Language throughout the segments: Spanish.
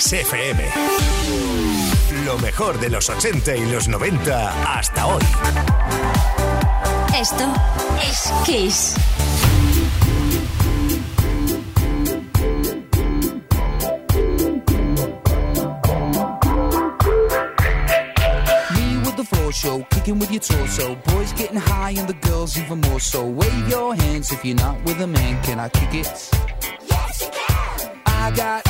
Kiss FM. Lo mejor de los 80 y los 90 hasta hoy. Esto es Kiss. show, kicking with your torso. Boys getting high and the girls even more so. Wave your hands if you're not with a man. Can I kick it? Yes, you can. I got,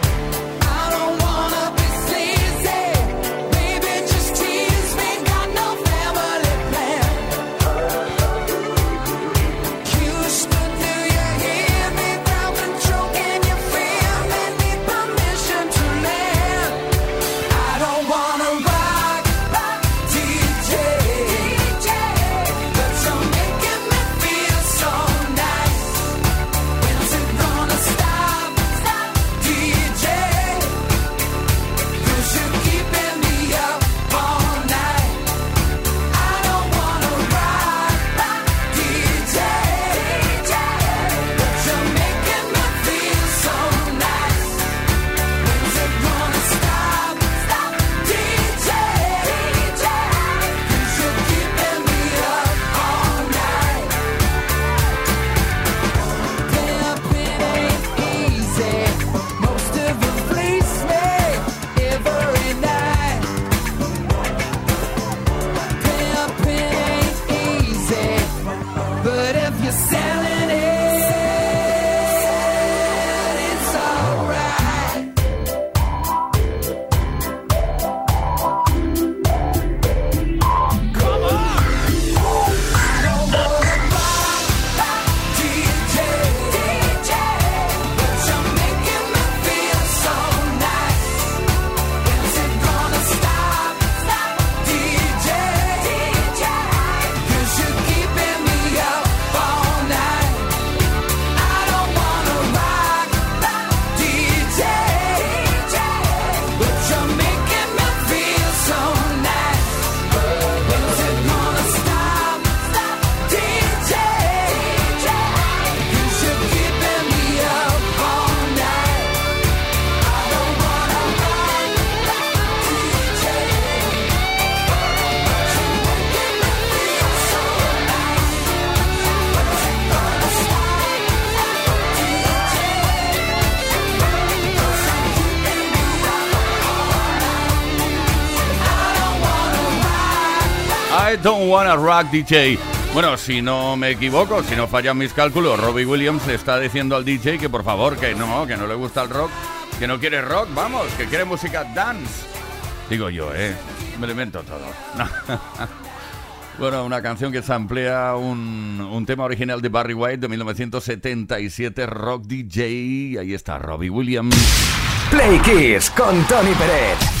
Don't Wanna Rock DJ. Bueno, si no me equivoco, si no fallan mis cálculos, Robbie Williams le está diciendo al DJ que por favor, que no, que no le gusta el rock, que no quiere rock, vamos, que quiere música dance. Digo yo, ¿eh? Me invento todo. Bueno, una canción que samplea un, un tema original de Barry White de 1977, Rock DJ. Ahí está Robbie Williams. Play Kiss con Tony Pérez.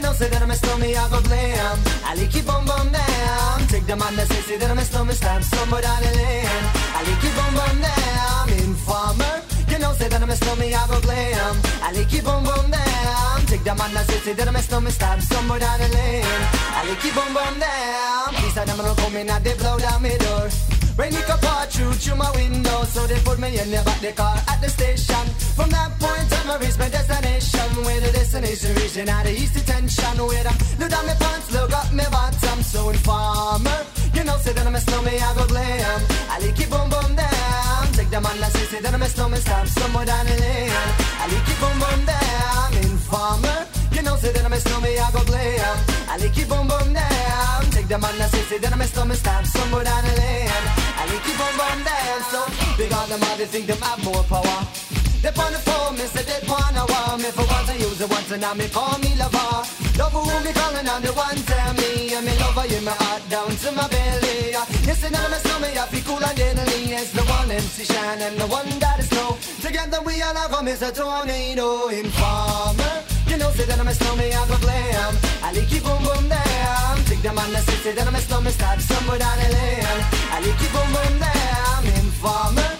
you know say that I'm a stormy, I go blam. I like you bum bum down. Take the man that say, say that I'm a stormy, stamp somewhere down the lane. I like you bum bum down. Informer. You know, say that I'm a stormy, I go blam. I like you bum bum down. Take the man that say, say that I'm a stormy, stamp somewhere down the lane. I like you bum bum down. Please, I'm come in and they blow down my door. Rain it could through through my window, so they put me in the back the car at the station. From that point on, I reached my destination. Where the destination region out of east detention. Where I look down my pants, look up my bottom. So informer, you know, say that I'm a snowman, I go glam. I like it boom boom down. Take the man that say, say that I'm a snowman, stop somewhere down the lane. I like it boom boom down. Informer. You know, say that I'm a snowman, I go glam. I like it boom boom down. Take the man that say, say that I'm a snowman, stop somewhere down the lane. I like it boom boom down. So big on them, they think them have more power. They on the phone, me say they wanna want me for once I use it once and now me call me lover. Love who me calling on the one tell me and me lover in my heart down to my belly. You say that I'm a snowman, I feel cool and deadly. It's the one MC Shine and the one that is snow. Together we all have a Mr. Tornado Informer. You know, say that I'm a snowman, I go glam. I like it boom boom down. Take the man that say, say that I'm a snowman, start somewhere down the lane. I like it boom boom down. Informer.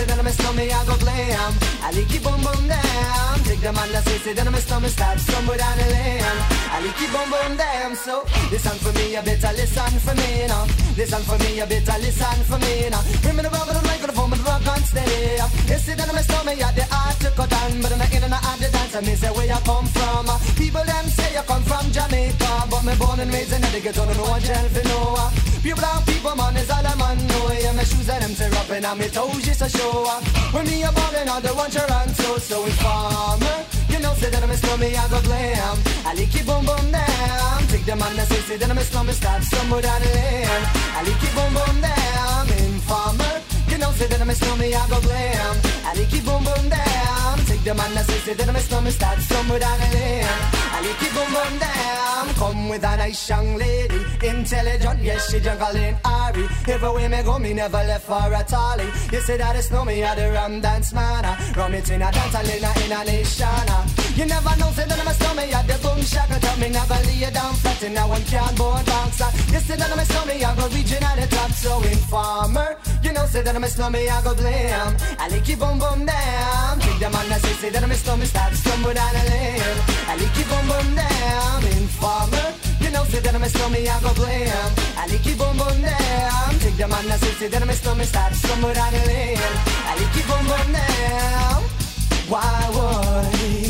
You know, say that I'm a snowman, I go glam. I like it boom boom down. Take the man that say, say that I'm a snowman, start somewhere down the lane. I like it boom boom down. So listen for me, you better listen for me now. Listen for me, you better listen for me now. Bring me the rubber, the microphone, but rock on steady. You say that I'm a snowman, yeah, the art to cut down, but I'm not in and out the dance. I say where you come from. People them say you come from Jamaica, but me born and raised in the ghetto, don't know what jail for no. Pure brown people, man, is all I'm on. know. Yeah, my shoes and them tear up and my toes just a show. When me a ballin', all the one Toronto, so informer. You know, say that I'm a snowman, I go glam. I like it boom boom down. Take the man that say, say that I'm a snowman, start somewhere down the lane. I like it boom boom down. Informer. You know, say that I'm a snowman, I go glam. I like it boom boom down. Take the man that say, say that I'm a snowman, start somewhere down the lane. I like it boom boom down. Come with a nice young lady, intelligent, yes, she juggling Ari. Everywhere me go, me never left for a tally. You say that it's no me, I the rum dance man. Rum it in a dance, I in a, in a nation. You never know, say that I'm a snowman, I the boom shaka. Tell me never lay down flat, and now I'm cardboard bouncer. You say that I'm a snowman, I go reaching at the top, so informer. You know, say that I'm a snowman, I go blam. I like it boom boom down. Take the man that say, say that I'm a snowman, start stumble down the lane. I like it boom boom down. Informer. You know, say that I'm a snowman, I go blam. I like it boom boom down. Take the man that say, say that I'm a snowman, start stumble down the lane. I like it boom boom down. Why would?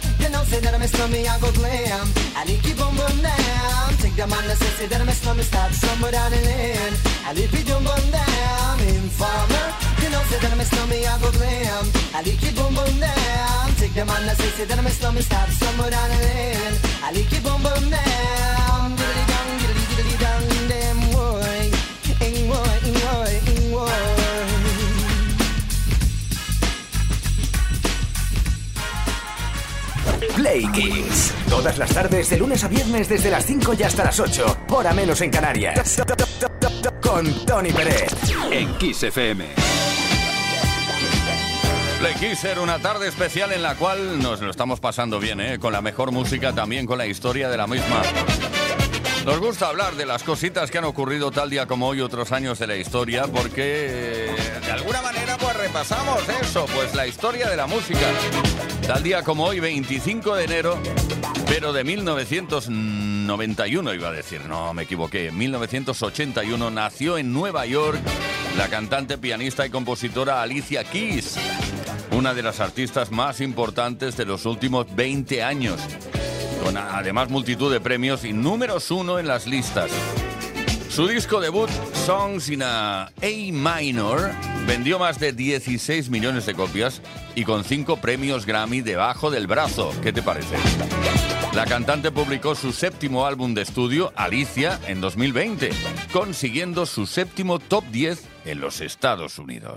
don't say that I'm a slummy, I go glam. I need keep on bum down. Take that man, let's say that I'm a slummy, start somewhere down in land. I need be doom bum down. Informer, you don't say that I'm a slummy, I go glam. I need keep on bum down. Take that man, let's say that I'm a slummy, start somewhere down in land. I need keep on bum down. Play Kiss. Todas las tardes, de lunes a viernes, desde las 5 y hasta las 8. Hora menos en Canarias. Con Tony Pérez. En Kiss FM. Play Kiss era una tarde especial en la cual nos lo estamos pasando bien, ¿eh? Con la mejor música, también con la historia de la misma. Nos gusta hablar de las cositas que han ocurrido tal día como hoy otros años de la historia porque repasamos eso, pues la historia de la música. Tal día como hoy, 25 de enero, pero de 1991 iba a decir, no me equivoqué, 1981 nació en Nueva York la cantante, pianista y compositora Alicia Keys, una de las artistas más importantes de los últimos 20 años con además multitud de premios y números uno en las listas. Su disco debut, Songs in a A Minor, vendió más de 16 millones de copias y con cinco premios Grammy debajo del brazo. ¿Qué te parece? La cantante publicó su séptimo álbum de estudio, Alicia, en 2020, consiguiendo su séptimo top 10 en los Estados Unidos.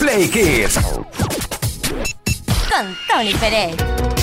Play Kids. Con Tony Pérez.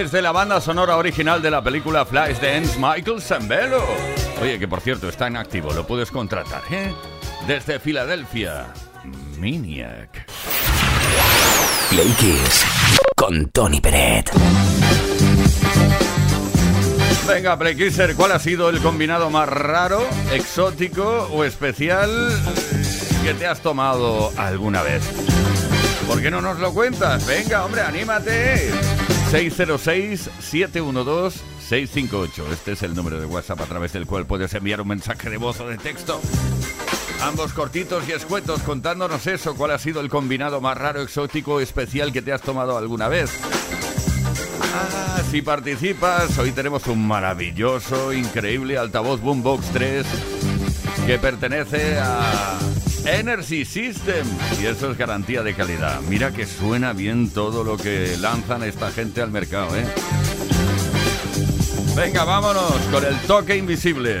Es de la banda sonora original de la película Flash Dance, Michael Zambello. Oye, que por cierto está en activo, lo puedes contratar, ¿eh? Desde Filadelfia, Miniac. Play Kiss con Tony Peret. Venga, Playkisser, ¿cuál ha sido el combinado más raro, exótico o especial que te has tomado alguna vez? ¿Por qué no nos lo cuentas? Venga, hombre, anímate. 606-712-658. Este es el número de WhatsApp a través del cual puedes enviar un mensaje de voz o de texto. Ambos cortitos y escuetos contándonos eso, cuál ha sido el combinado más raro, exótico especial que te has tomado alguna vez. Ah, si participas, hoy tenemos un maravilloso, increíble altavoz Boombox 3 que pertenece a Energy System y eso es garantía de calidad. Mira que suena bien todo lo que lanzan esta gente al mercado, ¿eh? Venga, vámonos con el toque invisible.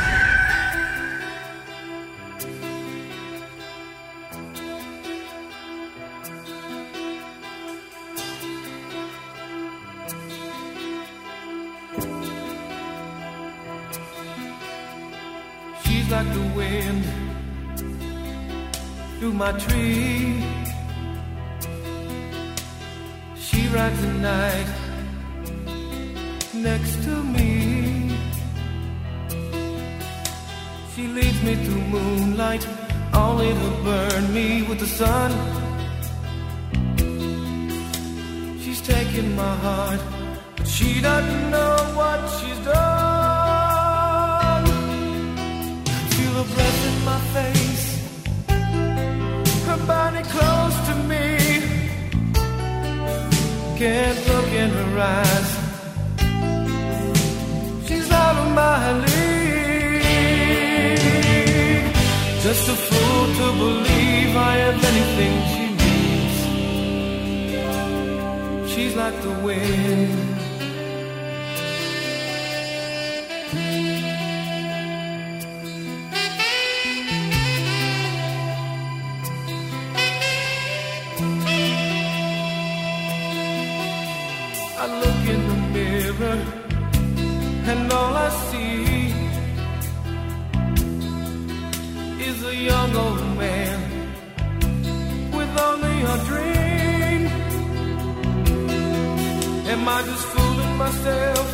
Am I just fooling myself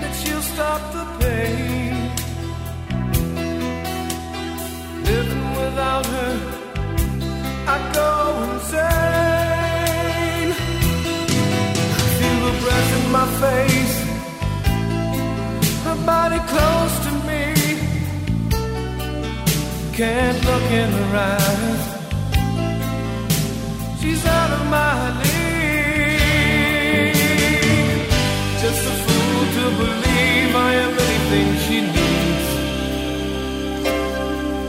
that she'll stop the pain? Living without her, I go insane. I feel the breath in my face, her body close to me. Can't look in her eyes. She's out of my league. To believe I am anything she needs.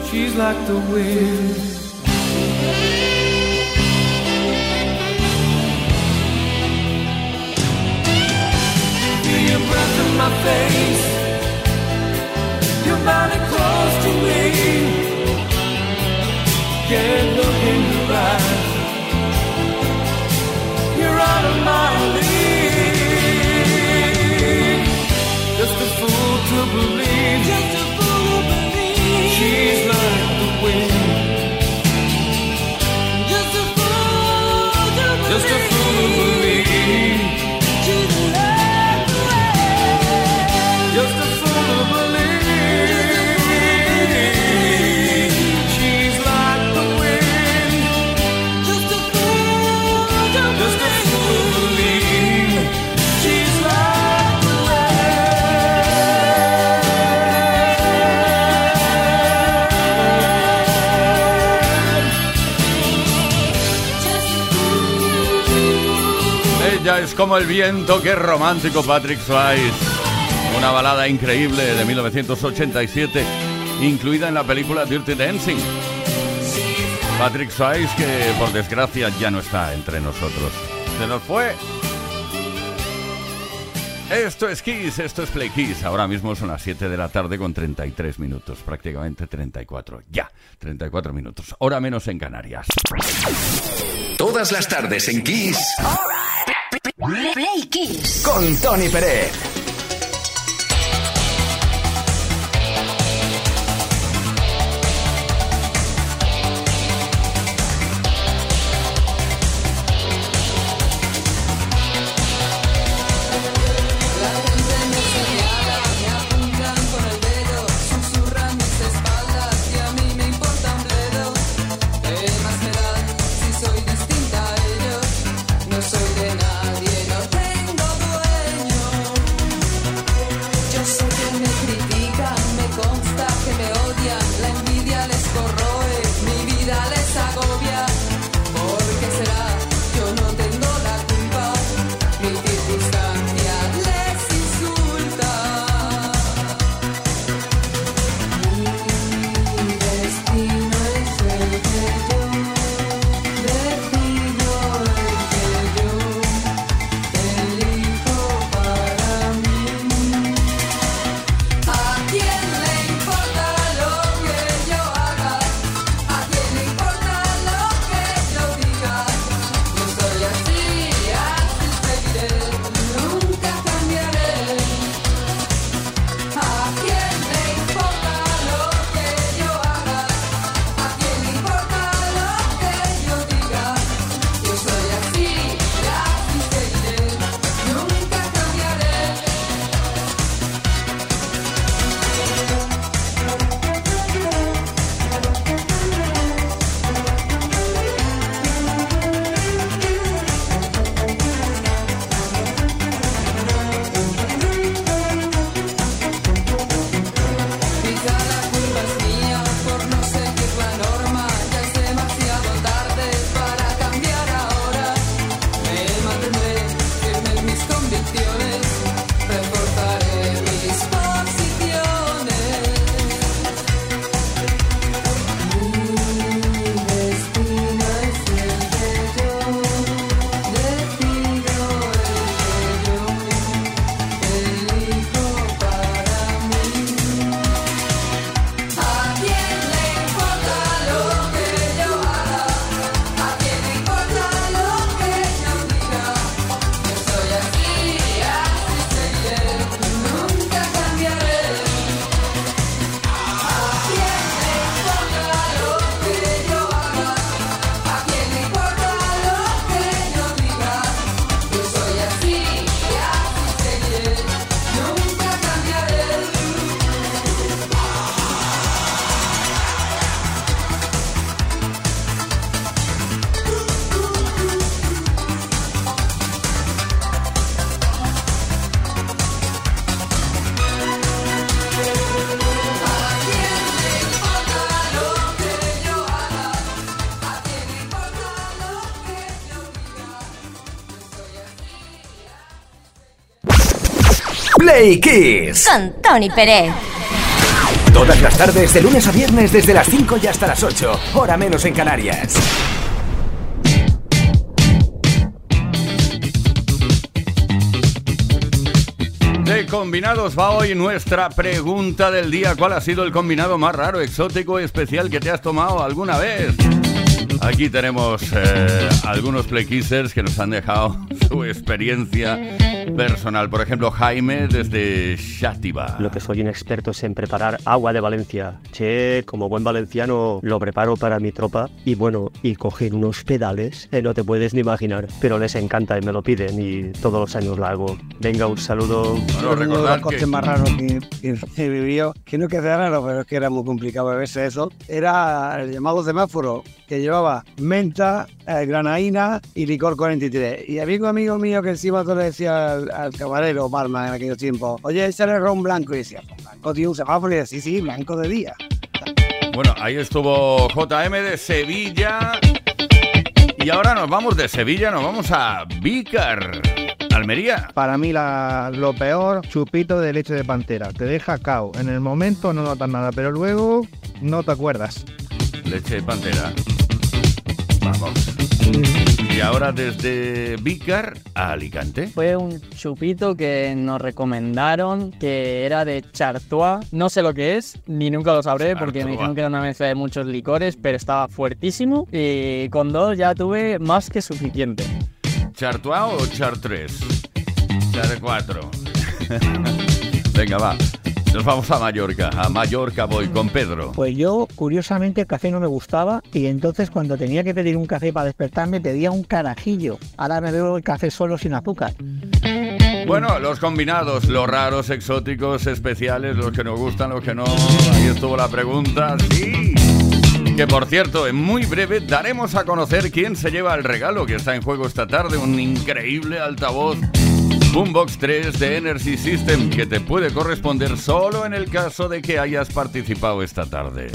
She's like the wind. Feel your breath in my face. Your body close to me. Can't look in your eyes. Como el viento, qué romántico Patrick Swayze. Una balada increíble de 1987, incluida en la película Dirty Dancing. Patrick Swayze que por desgracia ya no está entre nosotros. Se nos fue. Esto es Kiss, esto es Play Kiss. Ahora mismo son las 7 de la tarde con 33 minutos, prácticamente 34. Ya, 34 minutos. Hora menos en Canarias. Todas las tardes en Kiss. Play Kiss. Con Tony Pérez. Play Kiss. Con Tony Pérez. Todas las tardes, de lunes a viernes, desde las 5 y hasta las 8. Hora menos en Canarias. De combinados va hoy nuestra pregunta del día. ¿Cuál ha sido el combinado más raro, exótico y especial que te has tomado alguna vez? Aquí tenemos eh, algunos playkissers que nos han dejado su experiencia personal. Por ejemplo, Jaime desde Xátiva. Lo que soy un experto es en preparar agua de Valencia. Che, como buen valenciano lo preparo para mi tropa y bueno, y coger unos pedales que no te puedes ni imaginar, pero les encanta y me lo piden y todos los años lo hago. Venga, un saludo. Bueno, Uno de los recordad costes que más raros que, que he vivido, que no que sea raro, pero es que era muy complicado beberse eso, era el llamado semáforo, que llevaba menta, eh, granaína y licor 43. Y había un amigo mío que encima todo le decía al, al camarero barman en aquellos tiempos, oye, ese era ron blanco. Y decía, pues blanco tiene un semáforo. Y decía, sí, sí, blanco de día. Bueno, ahí estuvo JM de Sevilla. Y ahora nos vamos de Sevilla, nos vamos a Vícar, Almería. Para mí la- lo peor, chupito de leche de pantera. Te deja cao. En el momento no notas nada, pero luego no te acuerdas. Leche de pantera. Y ahora desde Vícar a Alicante. Fue un chupito que nos recomendaron que era de Chartois. No sé lo que es, ni nunca lo sabré porque me dijeron que era una mezcla de muchos licores, pero estaba fuertísimo y con dos ya tuve más que suficiente. ¿Chartois o Chartres? Char 4. Venga, va. Nos vamos a Mallorca. A Mallorca voy con Pedro. Pues yo, curiosamente, el café no me gustaba y entonces cuando tenía que pedir un café para despertarme pedía un carajillo. Ahora me bebo el café solo sin azúcar. Bueno, los combinados, los raros, exóticos, especiales, los que nos gustan, los que no. Ahí estuvo la pregunta. Sí. Que por cierto, en muy breve daremos a conocer quién se lleva el regalo que está en juego esta tarde, un increíble altavoz Boombox 3 de Energy System que te puede corresponder solo en el caso de que hayas participado esta tarde.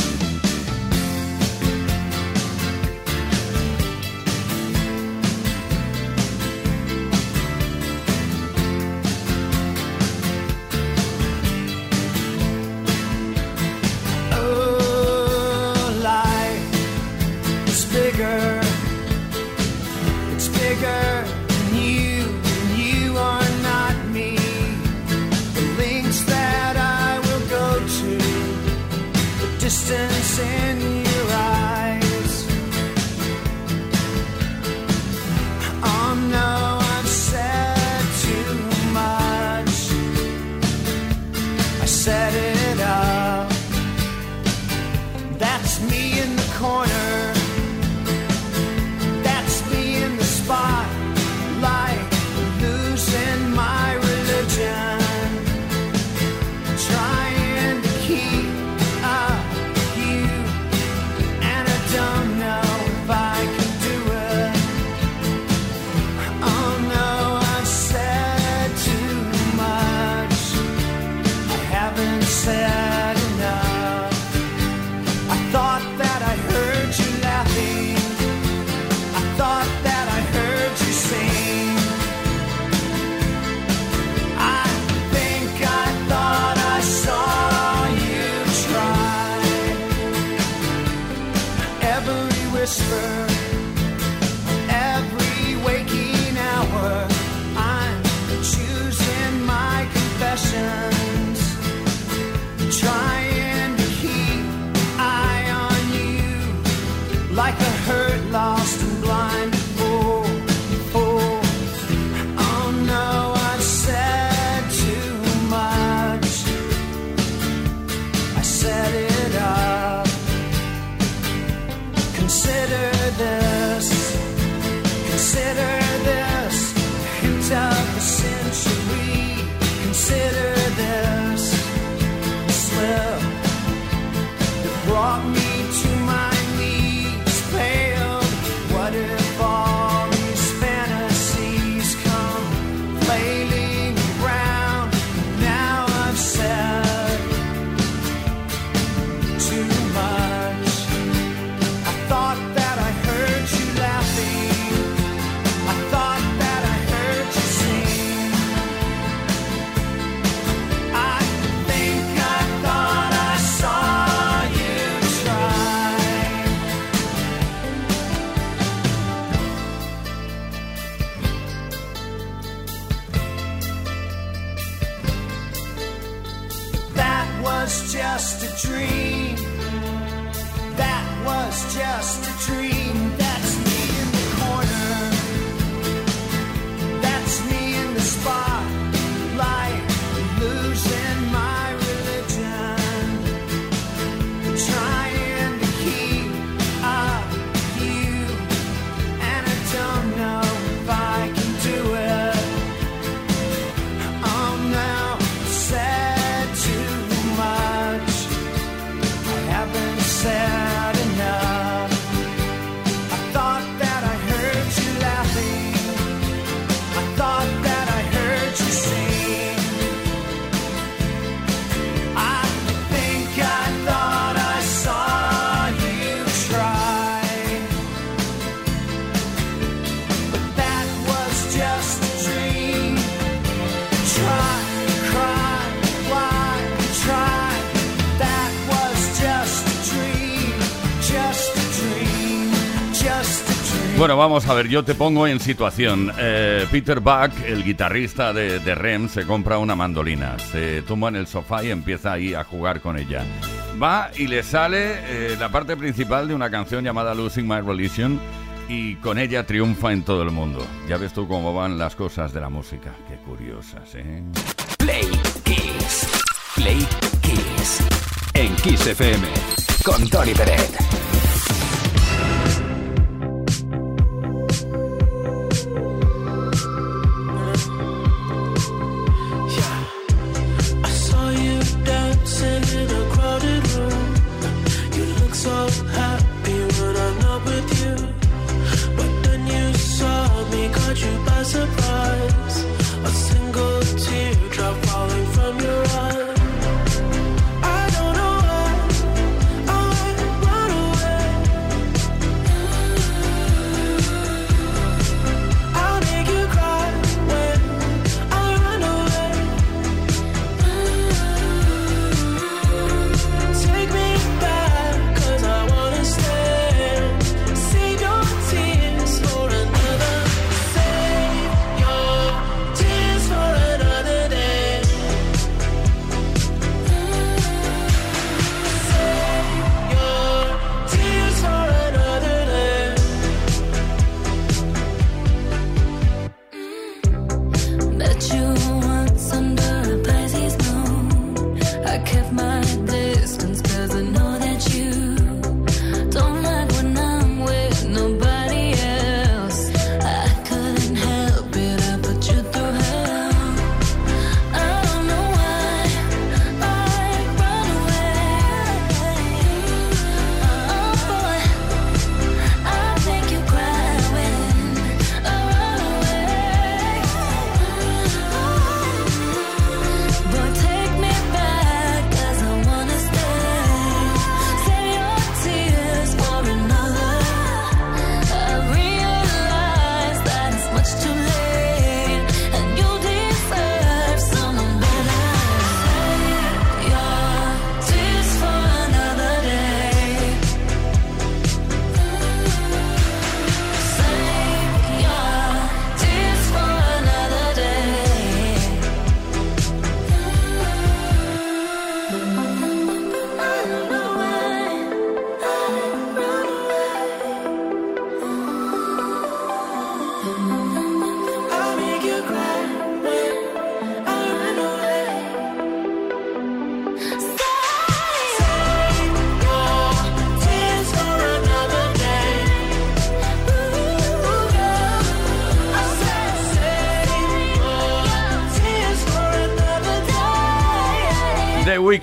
Bueno, vamos a ver, yo te pongo en situación. Eh, Peter Buck, el guitarrista de, de Rem, se compra una mandolina, se tumba en el sofá y empieza ahí a jugar con ella. Va y le sale eh, la parte principal de una canción llamada Losing My Religion y con ella triunfa en todo el mundo. Ya ves tú cómo van las cosas de la música. Qué curiosas, ¿eh? Play Kiss. Play Kiss. En Kiss FM. Con Tony Peret.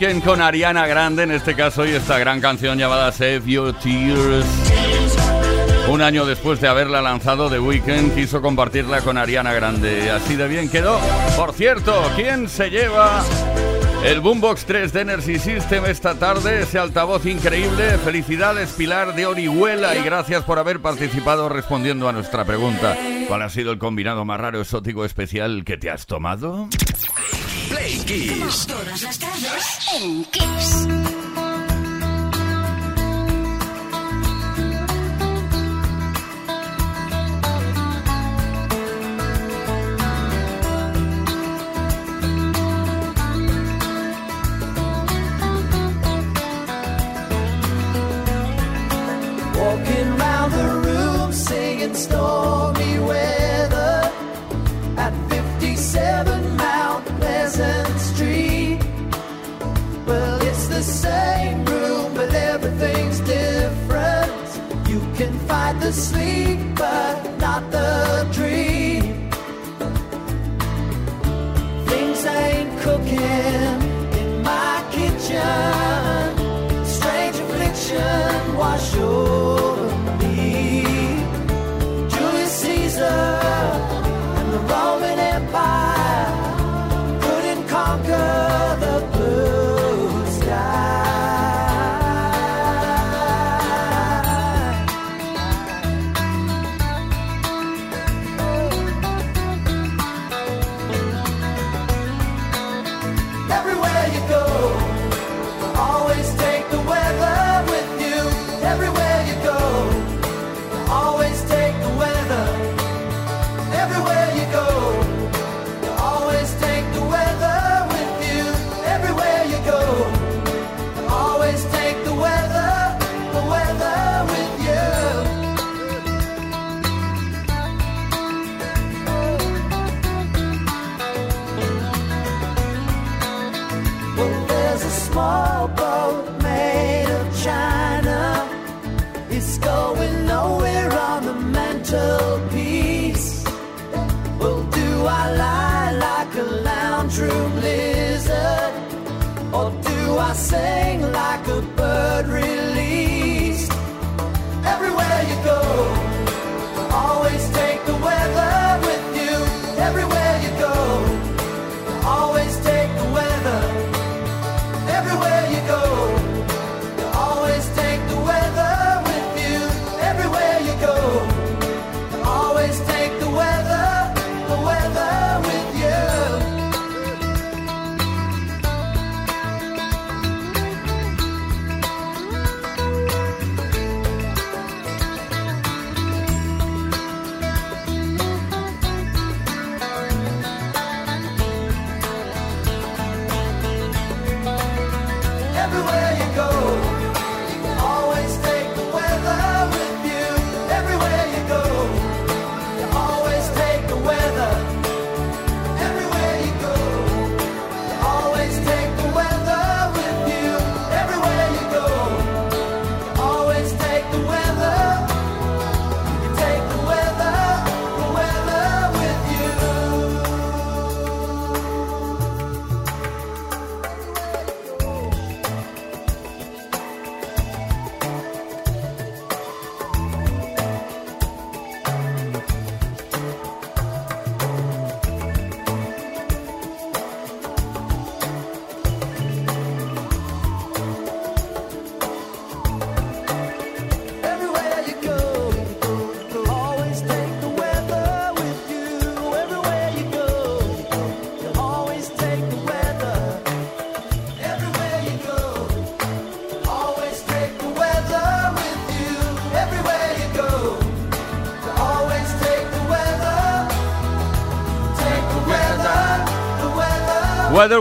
Weeknd con Ariana Grande, en este caso, y esta gran canción llamada Save Your Tears. Un año después de haberla lanzado, The Weeknd quiso compartirla con Ariana Grande. Así de bien quedó. Por cierto, ¿quién se lleva el Boombox 3 de Energy System esta tarde? Ese altavoz increíble. Felicidades, Pilar de Orihuela, y gracias por haber participado respondiendo a nuestra pregunta. ¿Cuál ha sido el combinado más raro, exótico, especial que te has tomado? en Kiss. Como todas las tardes en Kiss. Walking round the room singing stories. the sleep, but not the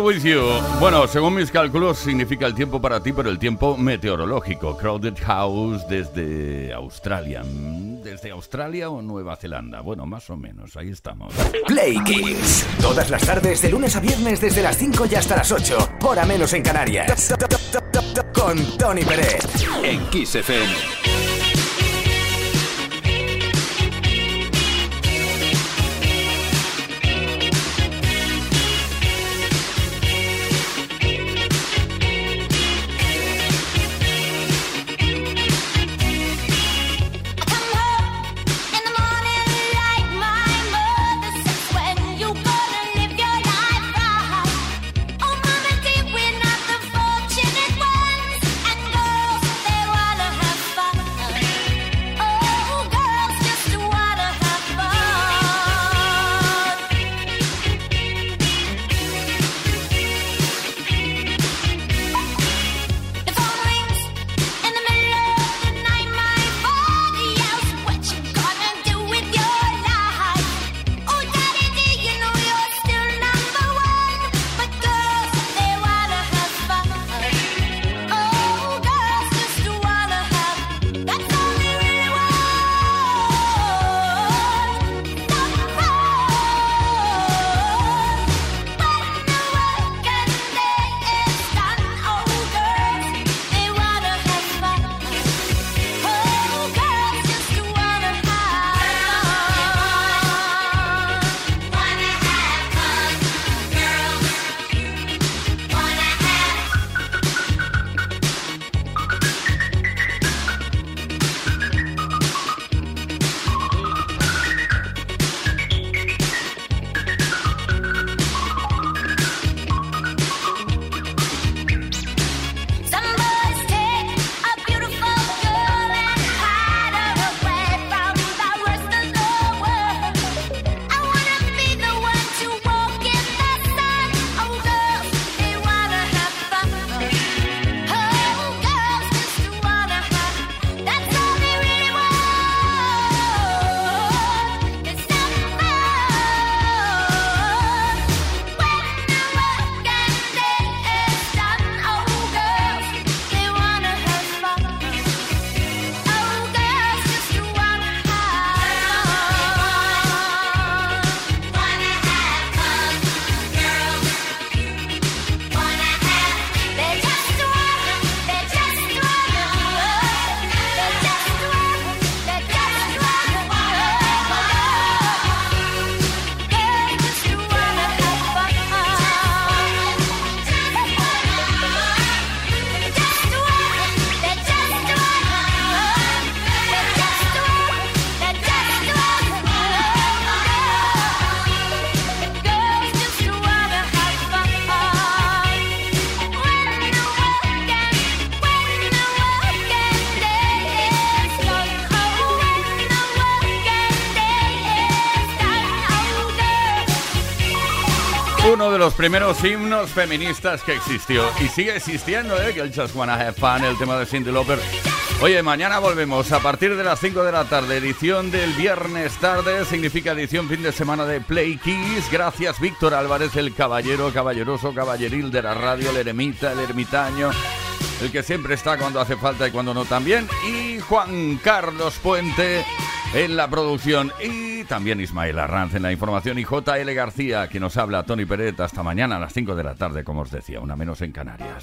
With You. Bueno, según mis cálculos significa el tiempo para ti, pero el tiempo meteorológico. Crowded House desde Australia. Mm, ¿Desde Australia o Nueva Zelanda? Bueno, más o menos, ahí estamos. Play Kids. Todas las tardes, de lunes a viernes, desde las 5 y hasta las 8. Hora menos en Canarias. Con Tony Pérez. En Kiss FM. Primeros himnos feministas que existió y sigue existiendo, ¿eh? que el Just Wanna Have Fun, el tema de Cindy Lauper. Oye, mañana volvemos a partir de las 5 de la tarde, edición del viernes tarde, significa edición fin de semana de Play Keys. Gracias, Víctor Álvarez, el caballero, caballeroso, caballeril de la radio, el eremita, el ermitaño, el que siempre está cuando hace falta y cuando no también. Y Juan Carlos Puente en la producción. Y también Ismael Arranz en la información. Y JL García, que nos habla, Tony Peret, hasta mañana a las 5 de la tarde, como os decía, una menos en Canarias.